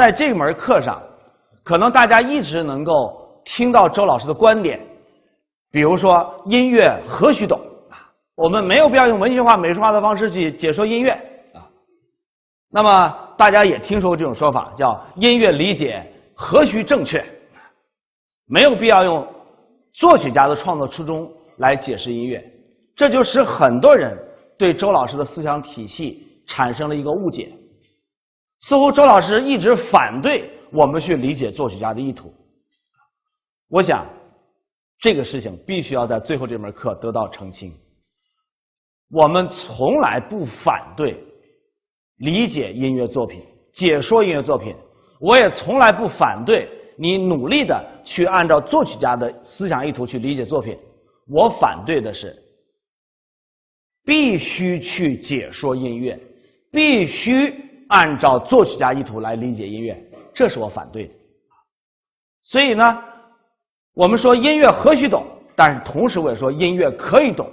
在这门课上，可能大家一直能够听到周老师的观点，比如说音乐何须懂啊，我们没有必要用文学化、美术化的方式去解说音乐啊。那么大家也听说过这种说法，叫音乐理解何须正确，没有必要用作曲家的创作初衷来解释音乐，这就使很多人对周老师的思想体系产生了一个误解。似乎周老师一直反对我们去理解作曲家的意图。我想，这个事情必须要在最后这门课得到澄清。我们从来不反对理解音乐作品、解说音乐作品，我也从来不反对你努力的去按照作曲家的思想意图去理解作品。我反对的是必须去解说音乐，必须。按照作曲家意图来理解音乐，这是我反对的。所以呢，我们说音乐何须懂，但是同时我也说音乐可以懂。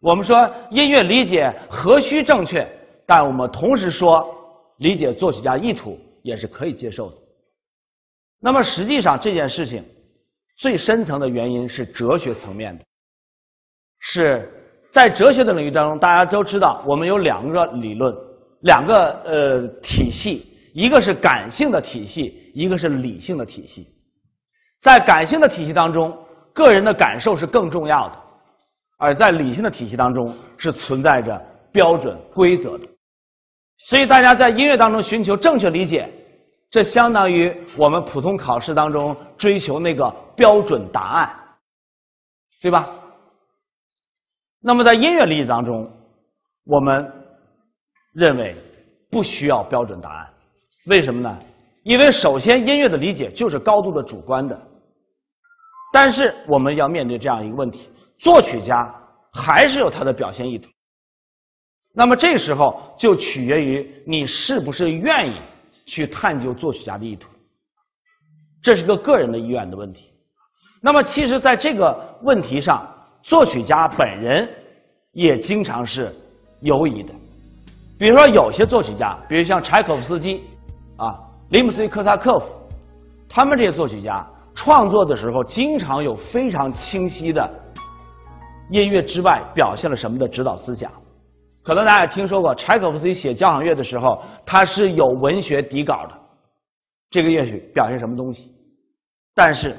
我们说音乐理解何须正确，但我们同时说理解作曲家意图也是可以接受的。那么实际上这件事情最深层的原因是哲学层面的，是在哲学的领域当中，大家都知道我们有两个理论。两个呃体系，一个是感性的体系，一个是理性的体系。在感性的体系当中，个人的感受是更重要的；而在理性的体系当中，是存在着标准规则的。所以，大家在音乐当中寻求正确理解，这相当于我们普通考试当中追求那个标准答案，对吧？那么，在音乐理解当中，我们。认为不需要标准答案，为什么呢？因为首先音乐的理解就是高度的主观的，但是我们要面对这样一个问题：作曲家还是有他的表现意图。那么这时候就取决于你是不是愿意去探究作曲家的意图，这是个个人的意愿的问题。那么其实在这个问题上，作曲家本人也经常是犹疑的。比如说，有些作曲家，比如像柴可夫斯基啊、林姆斯基科萨科夫，他们这些作曲家创作的时候，经常有非常清晰的音乐之外表现了什么的指导思想。可能大家也听说过，柴可夫斯基写交响乐的时候，他是有文学底稿的，这个乐曲表现什么东西。但是，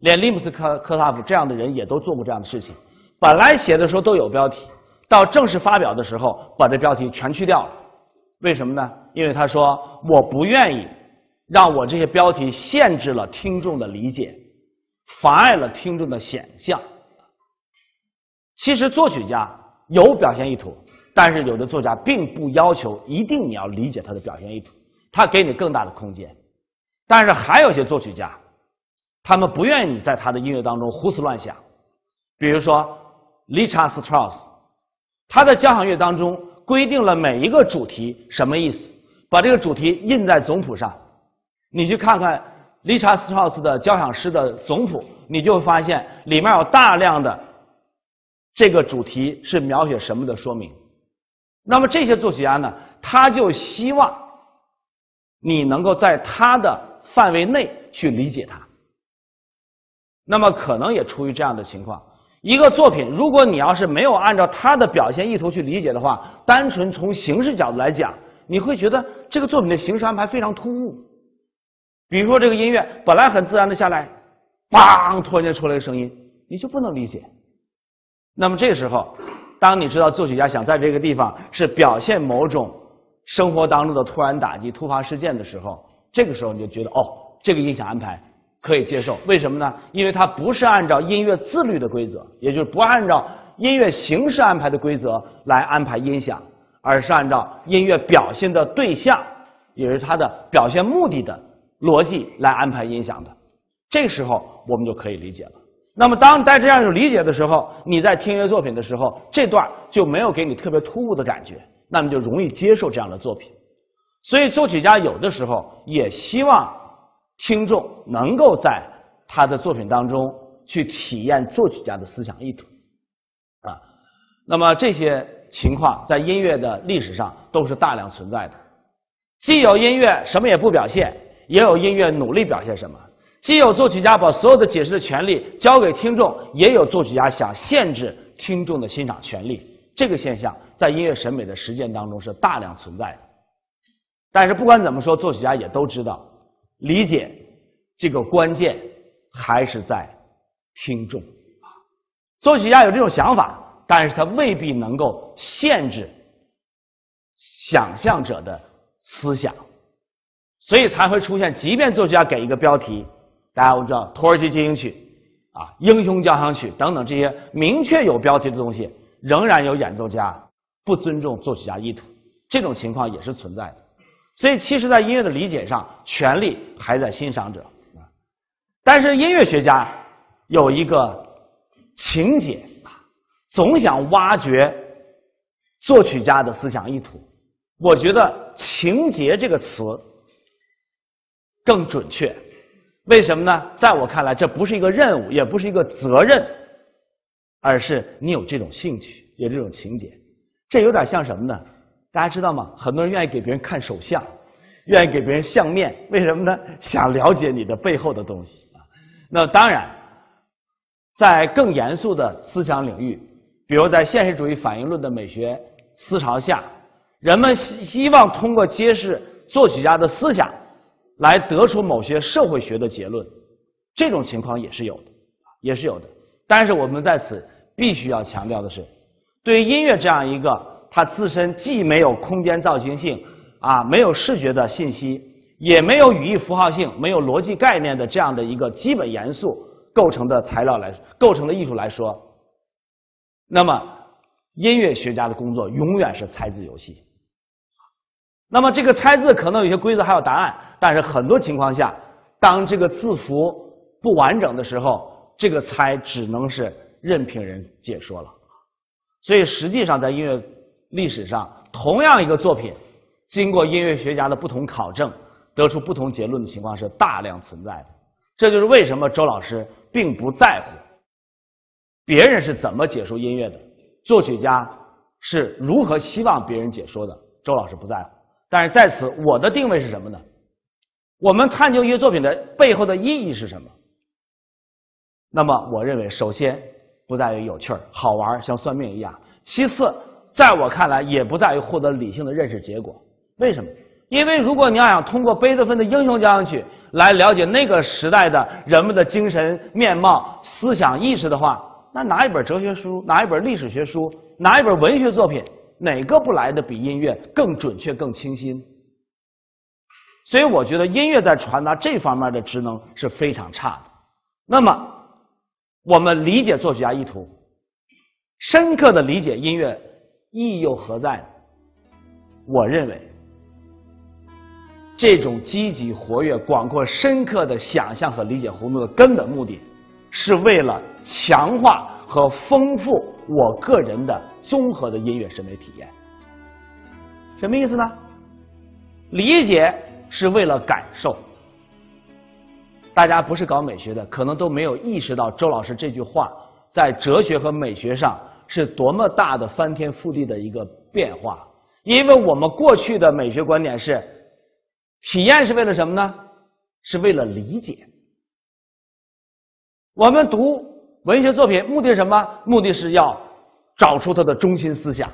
连林姆斯科科萨夫这样的人也都做过这样的事情，本来写的时候都有标题。到正式发表的时候，把这标题全去掉了。为什么呢？因为他说我不愿意让我这些标题限制了听众的理解，妨碍了听众的想象。其实作曲家有表现意图，但是有的作家并不要求一定你要理解他的表现意图，他给你更大的空间。但是还有些作曲家，他们不愿意你在他的音乐当中胡思乱想。比如说理查斯特劳斯。他的交响乐当中规定了每一个主题什么意思，把这个主题印在总谱上。你去看看理查斯特劳斯的交响诗的总谱，你就会发现里面有大量的这个主题是描写什么的说明。那么这些作曲家呢，他就希望你能够在他的范围内去理解它。那么可能也出于这样的情况。一个作品，如果你要是没有按照他的表现意图去理解的话，单纯从形式角度来讲，你会觉得这个作品的形式安排非常突兀。比如说，这个音乐本来很自然的下来，梆，突然间出来一个声音，你就不能理解。那么这时候，当你知道作曲家想在这个地方是表现某种生活当中的突然打击、突发事件的时候，这个时候你就觉得，哦，这个音响安排。可以接受，为什么呢？因为它不是按照音乐自律的规则，也就是不按照音乐形式安排的规则来安排音响，而是按照音乐表现的对象，也是它的表现目的的逻辑来安排音响的。这时候我们就可以理解了。那么，当在这样有理解的时候，你在听音乐作品的时候，这段就没有给你特别突兀的感觉，那么就容易接受这样的作品。所以，作曲家有的时候也希望。听众能够在他的作品当中去体验作曲家的思想意图啊，那么这些情况在音乐的历史上都是大量存在的。既有音乐什么也不表现，也有音乐努力表现什么；既有作曲家把所有的解释的权利交给听众，也有作曲家想限制听众的欣赏权利。这个现象在音乐审美的实践当中是大量存在的。但是不管怎么说，作曲家也都知道，理解这个关键还是在听众啊。作曲家有这种想法，但是他未必能够限制想象者的思想，所以才会出现，即便作曲家给一个标题，大家都知道《土耳其进行曲》啊，《英雄交响曲》等等这些明确有标题的东西，仍然有演奏家不尊重作曲家意图，这种情况也是存在的。所以，其实，在音乐的理解上，权力还在欣赏者。但是，音乐学家有一个情节啊，总想挖掘作曲家的思想意图。我觉得“情节”这个词更准确。为什么呢？在我看来，这不是一个任务，也不是一个责任，而是你有这种兴趣，有这种情节。这有点像什么呢？大家知道吗？很多人愿意给别人看手相，愿意给别人相面，为什么呢？想了解你的背后的东西啊。那当然，在更严肃的思想领域，比如在现实主义反应论的美学思潮下，人们希希望通过揭示作曲家的思想，来得出某些社会学的结论。这种情况也是有的，也是有的。但是我们在此必须要强调的是，对于音乐这样一个。它自身既没有空间造型性啊，没有视觉的信息，也没有语义符号性，没有逻辑概念的这样的一个基本元素构成的材料来构成的艺术来说，那么音乐学家的工作永远是猜字游戏。那么这个猜字可能有些规则还有答案，但是很多情况下，当这个字符不完整的时候，这个猜只能是任凭人解说了。所以实际上在音乐。历史上同样一个作品，经过音乐学家的不同考证，得出不同结论的情况是大量存在的。这就是为什么周老师并不在乎别人是怎么解说音乐的，作曲家是如何希望别人解说的，周老师不在乎。但是在此，我的定位是什么呢？我们探究一个作品的背后的意义是什么？那么，我认为首先不在于有趣儿、好玩儿像算命一样；其次。在我看来，也不在于获得理性的认识结果。为什么？因为如果你要想通过贝多芬的《英雄交响曲》来了解那个时代的人们的精神面貌、思想意识的话，那拿一本哲学书，拿一本历史学书，拿一本文学作品，哪个不来的比音乐更准确、更清新？所以，我觉得音乐在传达这方面的职能是非常差的。那么，我们理解作曲家意图，深刻的理解音乐。意义又何在？我认为，这种积极、活跃、广阔、深刻的想象和理解活动的根本目的，是为了强化和丰富我个人的综合的音乐审美体验。什么意思呢？理解是为了感受。大家不是搞美学的，可能都没有意识到周老师这句话在哲学和美学上。是多么大的翻天覆地的一个变化！因为我们过去的美学观点是，体验是为了什么呢？是为了理解。我们读文学作品目的是什么？目的是要找出它的中心思想。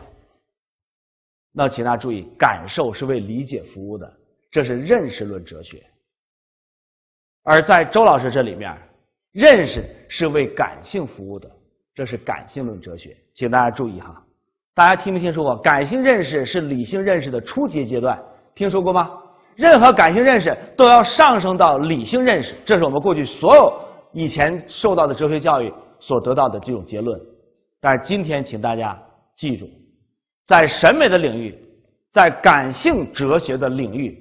那请大家注意，感受是为理解服务的，这是认识论哲学。而在周老师这里面，认识是为感性服务的。这是感性论哲学，请大家注意哈。大家听没听说过？感性认识是理性认识的初级阶段，听说过吗？任何感性认识都要上升到理性认识，这是我们过去所有以前受到的哲学教育所得到的这种结论。但是今天，请大家记住，在审美的领域，在感性哲学的领域，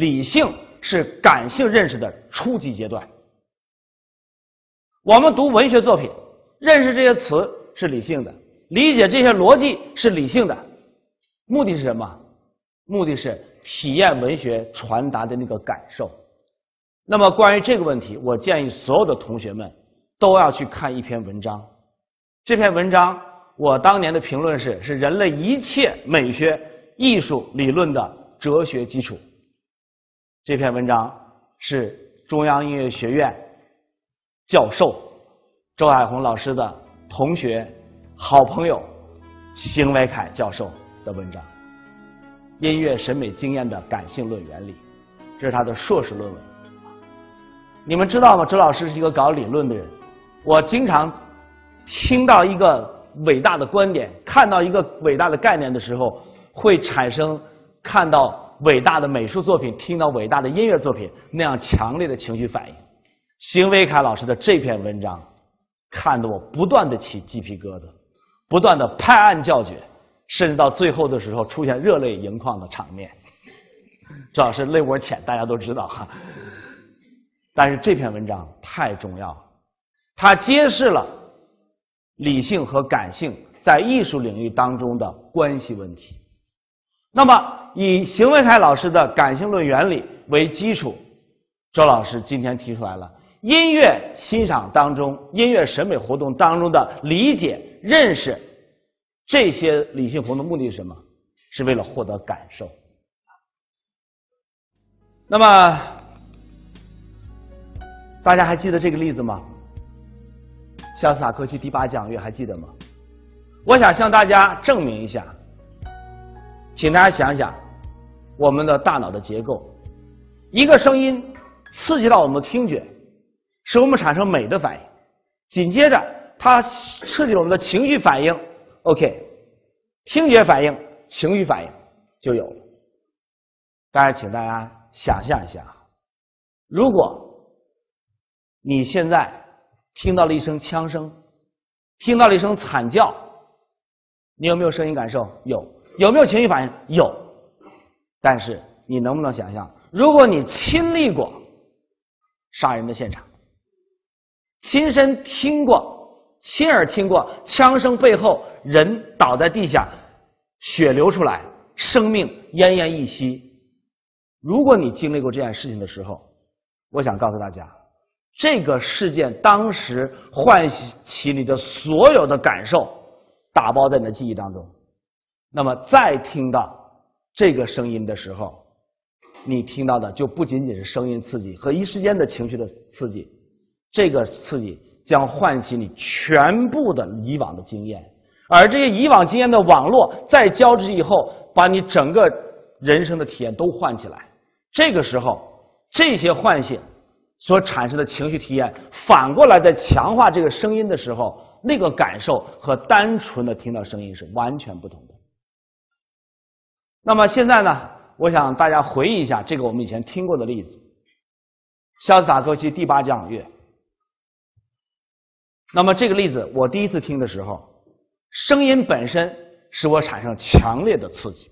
理性是感性认识的初级阶段。我们读文学作品。认识这些词是理性的，理解这些逻辑是理性的，目的是什么？目的是体验文学传达的那个感受。那么关于这个问题，我建议所有的同学们都要去看一篇文章。这篇文章我当年的评论是：是人类一切美学艺术理论的哲学基础。这篇文章是中央音乐学院教授周海红老师的同学、好朋友邢维凯教授的文章《音乐审美经验的感性论原理》，这是他的硕士论文。你们知道吗？周老师是一个搞理论的人，我经常听到一个伟大的观点，看到一个伟大的概念的时候，会产生看到。伟大的美术作品，听到伟大的音乐作品那样强烈的情绪反应。邢维凯老师的这篇文章，看得我不断的起鸡皮疙瘩，不断的拍案叫绝，甚至到最后的时候出现热泪盈眶的场面。这老师泪窝浅，大家都知道哈。但是这篇文章太重要了，它揭示了理性和感性在艺术领域当中的关系问题。那么。以邢维凯老师的感性论原理为基础，周老师今天提出来了音乐欣赏当中、音乐审美活动当中的理解、认识，这些理性活动目的是什么？是为了获得感受。那么，大家还记得这个例子吗？肖斯塔科奇第八讲乐还记得吗？我想向大家证明一下。请大家想想，我们的大脑的结构，一个声音刺激到我们的听觉，使我们产生美的反应，紧接着它刺激了我们的情绪反应，OK，听觉反应、情绪反应就有了。大家，请大家想象一下，如果你现在听到了一声枪声，听到了一声惨叫，你有没有声音感受？有。有没有情绪反应？有，但是你能不能想象，如果你亲历过杀人的现场，亲身听过、亲耳听过枪声背后人倒在地下，血流出来，生命奄奄一息。如果你经历过这件事情的时候，我想告诉大家，这个事件当时唤起你的所有的感受，打包在你的记忆当中。那么，再听到这个声音的时候，你听到的就不仅仅是声音刺激和一时间的情绪的刺激，这个刺激将唤起你全部的以往的经验，而这些以往经验的网络再交织以后，把你整个人生的体验都唤起来。这个时候，这些唤醒所产生的情绪体验，反过来在强化这个声音的时候，那个感受和单纯的听到声音是完全不同的。那么现在呢？我想大家回忆一下这个我们以前听过的例子，肖斯塔科齐第八交响乐。那么这个例子我第一次听的时候，声音本身使我产生强烈的刺激。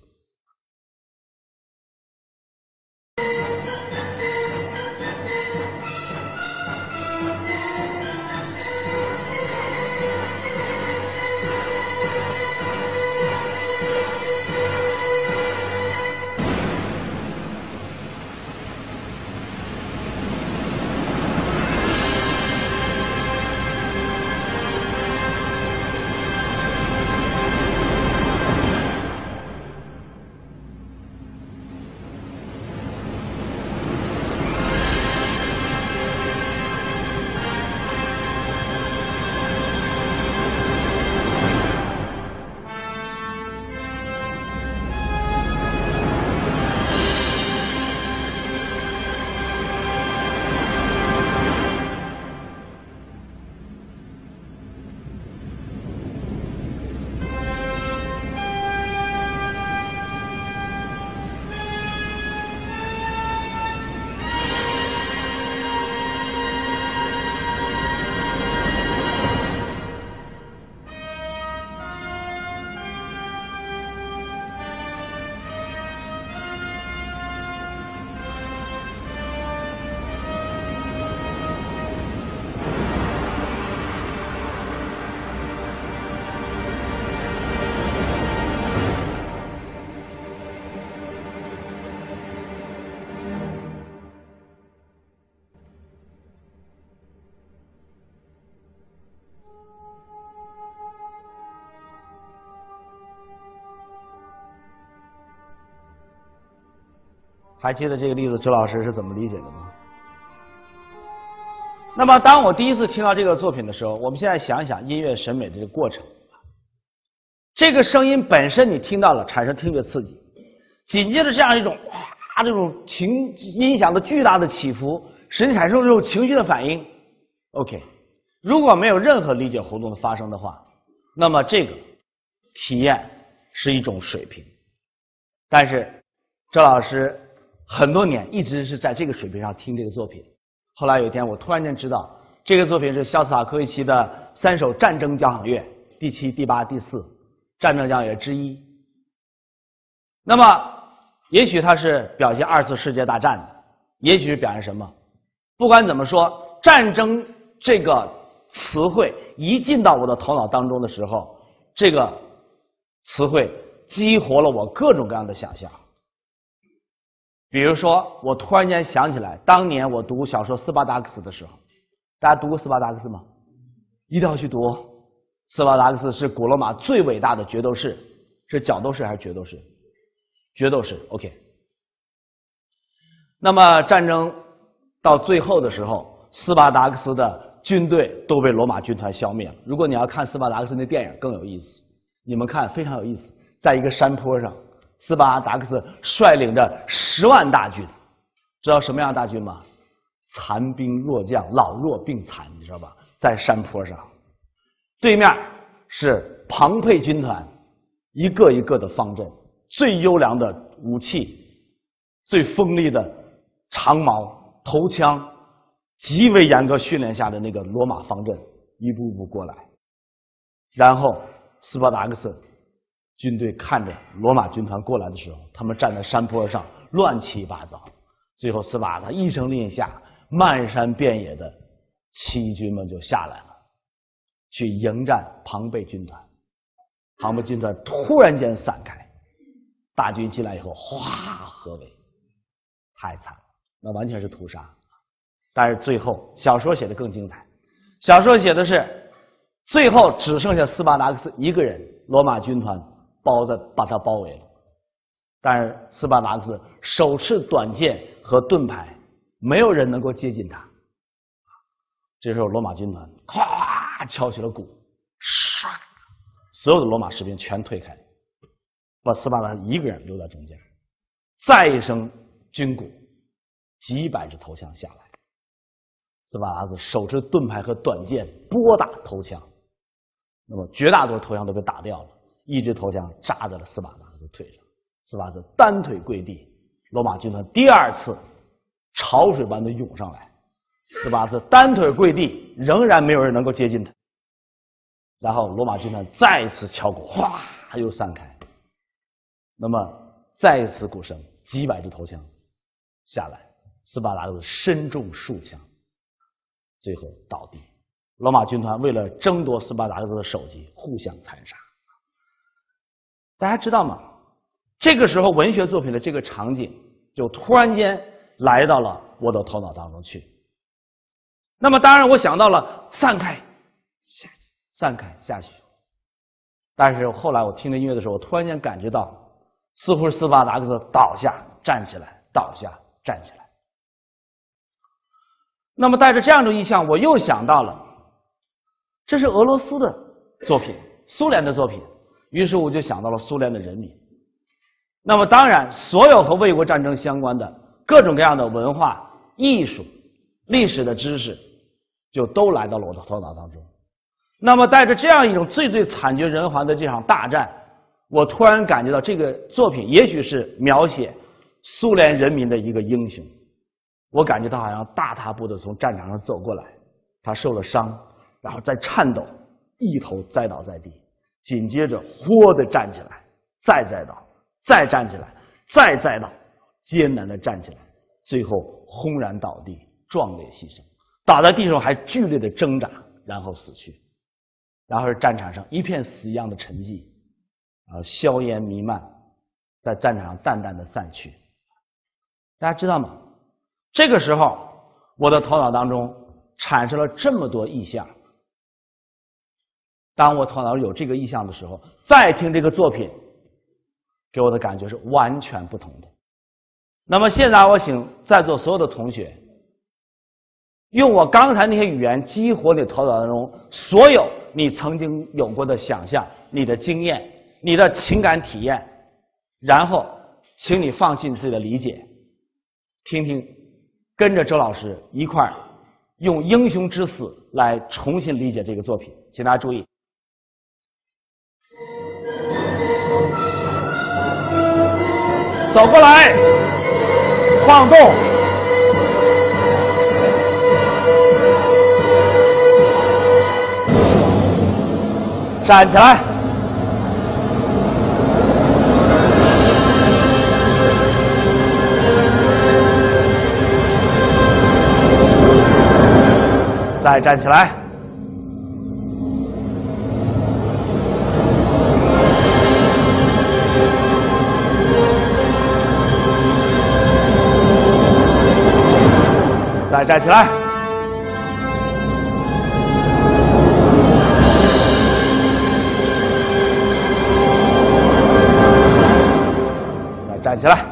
还记得这个例子，周老师是怎么理解的吗？那么，当我第一次听到这个作品的时候，我们现在想一想音乐审美的这个过程。这个声音本身你听到了，产生听觉刺激，紧接着这样一种哇，这种情音响的巨大的起伏，使你产生这种情绪的反应。OK，如果没有任何理解活动的发生的话，那么这个体验是一种水平。但是周老师很多年一直是在这个水平上听这个作品。后来有一天，我突然间知道，这个作品是肖斯塔科维奇的三首战争交响乐，第七、第八、第四。战争交响乐之一，那么也许它是表现二次世界大战的，也许是表现什么？不管怎么说，战争这个词汇一进到我的头脑当中的时候，这个词汇激活了我各种各样的想象。比如说，我突然间想起来，当年我读小说《斯巴达克斯》的时候，大家读过《斯巴达克斯》吗？一定要去读。斯巴达克斯是古罗马最伟大的决斗士，是角斗士还是决斗士？决斗士，OK。那么战争到最后的时候，斯巴达克斯的军队都被罗马军团消灭了。如果你要看斯巴达克斯那电影更有意思，你们看非常有意思，在一个山坡上，斯巴达克斯率领着十万大军，知道什么样大军吗？残兵弱将，老弱病残，你知道吧？在山坡上。对面是庞培军团，一个一个的方阵，最优良的武器，最锋利的长矛、头枪，极为严格训练下的那个罗马方阵，一步步过来。然后斯巴达克斯军队看着罗马军团过来的时候，他们站在山坡上乱七八糟。最后斯巴达一声令下，漫山遍野的骑军们就下来了。去迎战庞贝军团，庞贝军团突然间散开，大军进来以后，哗，合围，太惨了，那完全是屠杀。但是最后小说写的更精彩，小说写的是最后只剩下斯巴达克斯一个人，罗马军团包的把他包围了，但是斯巴达斯手持短剑和盾牌，没有人能够接近他。这时候罗马军团，咵。敲起了鼓，唰，所有的罗马士兵全退开，把斯巴达一个人留在中间。再一声军鼓，几百支头枪下来，斯巴达斯手持盾牌和短剑拨打头枪，那么绝大多数头枪都被打掉了，一支头枪扎在了斯巴达斯腿上，斯巴达单腿跪地，罗马军团第二次潮水般的涌上来。斯巴兹单腿跪地，仍然没有人能够接近他。然后罗马军团再次敲鼓，哗，又散开。那么再一次鼓声，几百支头枪下来，斯巴达克身中数枪，最后倒地。罗马军团为了争夺斯巴达的首级，互相残杀。大家知道吗？这个时候，文学作品的这个场景就突然间来到了我的头脑当中去。那么，当然，我想到了散开下去，散开下去。但是后来我听着音乐的时候，我突然间感觉到，似乎是斯巴达克斯倒下站起来，倒下站起来。那么带着这样的意象，我又想到了，这是俄罗斯的作品，苏联的作品。于是我就想到了苏联的人民。那么当然，所有和卫国战争相关的各种各样的文化艺术。历史的知识就都来到了我的头脑当中。那么，带着这样一种最最惨绝人寰的这场大战，我突然感觉到这个作品也许是描写苏联人民的一个英雄。我感觉他好像大踏步的从战场上走过来，他受了伤，然后在颤抖，一头栽倒在地，紧接着豁的站起来，再栽倒，再站起来，再栽倒，艰难的站起来，最后轰然倒地。壮烈牺牲，倒在地上还剧烈的挣扎，然后死去。然后是战场上一片死一样的沉寂，啊，硝烟弥漫，在战场上淡淡的散去。大家知道吗？这个时候，我的头脑当中产生了这么多意象。当我头脑有这个意向的时候，再听这个作品，给我的感觉是完全不同的。那么现在我请在座所有的同学，用我刚才那些语言激活你头脑当中所有你曾经有过的想象、你的经验、你的情感体验，然后，请你放弃你自己的理解，听听，跟着周老师一块儿用英雄之死来重新理解这个作品，请大家注意。走过来，晃动，站起来，再站起来。站起来，再站起来，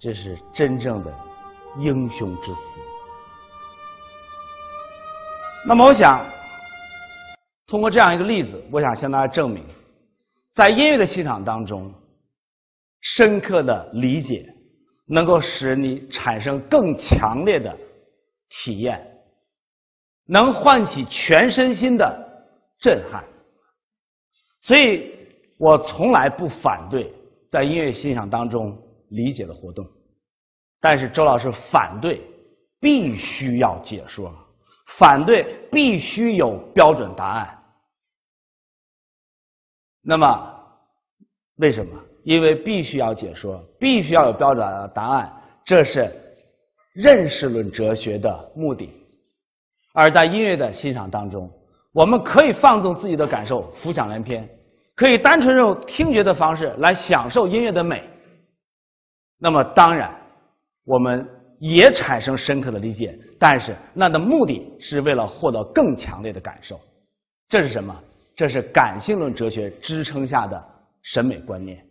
这是真正的英雄之死。那么，我想通过这样一个例子，我想向大家证明，在音乐的欣赏当中，深刻的理解能够使你产生更强烈的体验，能唤起全身心的震撼。所以我从来不反对在音乐欣赏当中。理解的活动，但是周老师反对必须要解说，反对必须有标准答案。那么为什么？因为必须要解说，必须要有标准答案，这是认识论哲学的目的。而在音乐的欣赏当中，我们可以放纵自己的感受，浮想联翩，可以单纯用听觉的方式来享受音乐的美。那么当然，我们也产生深刻的理解，但是那的目的是为了获得更强烈的感受。这是什么？这是感性论哲学支撑下的审美观念。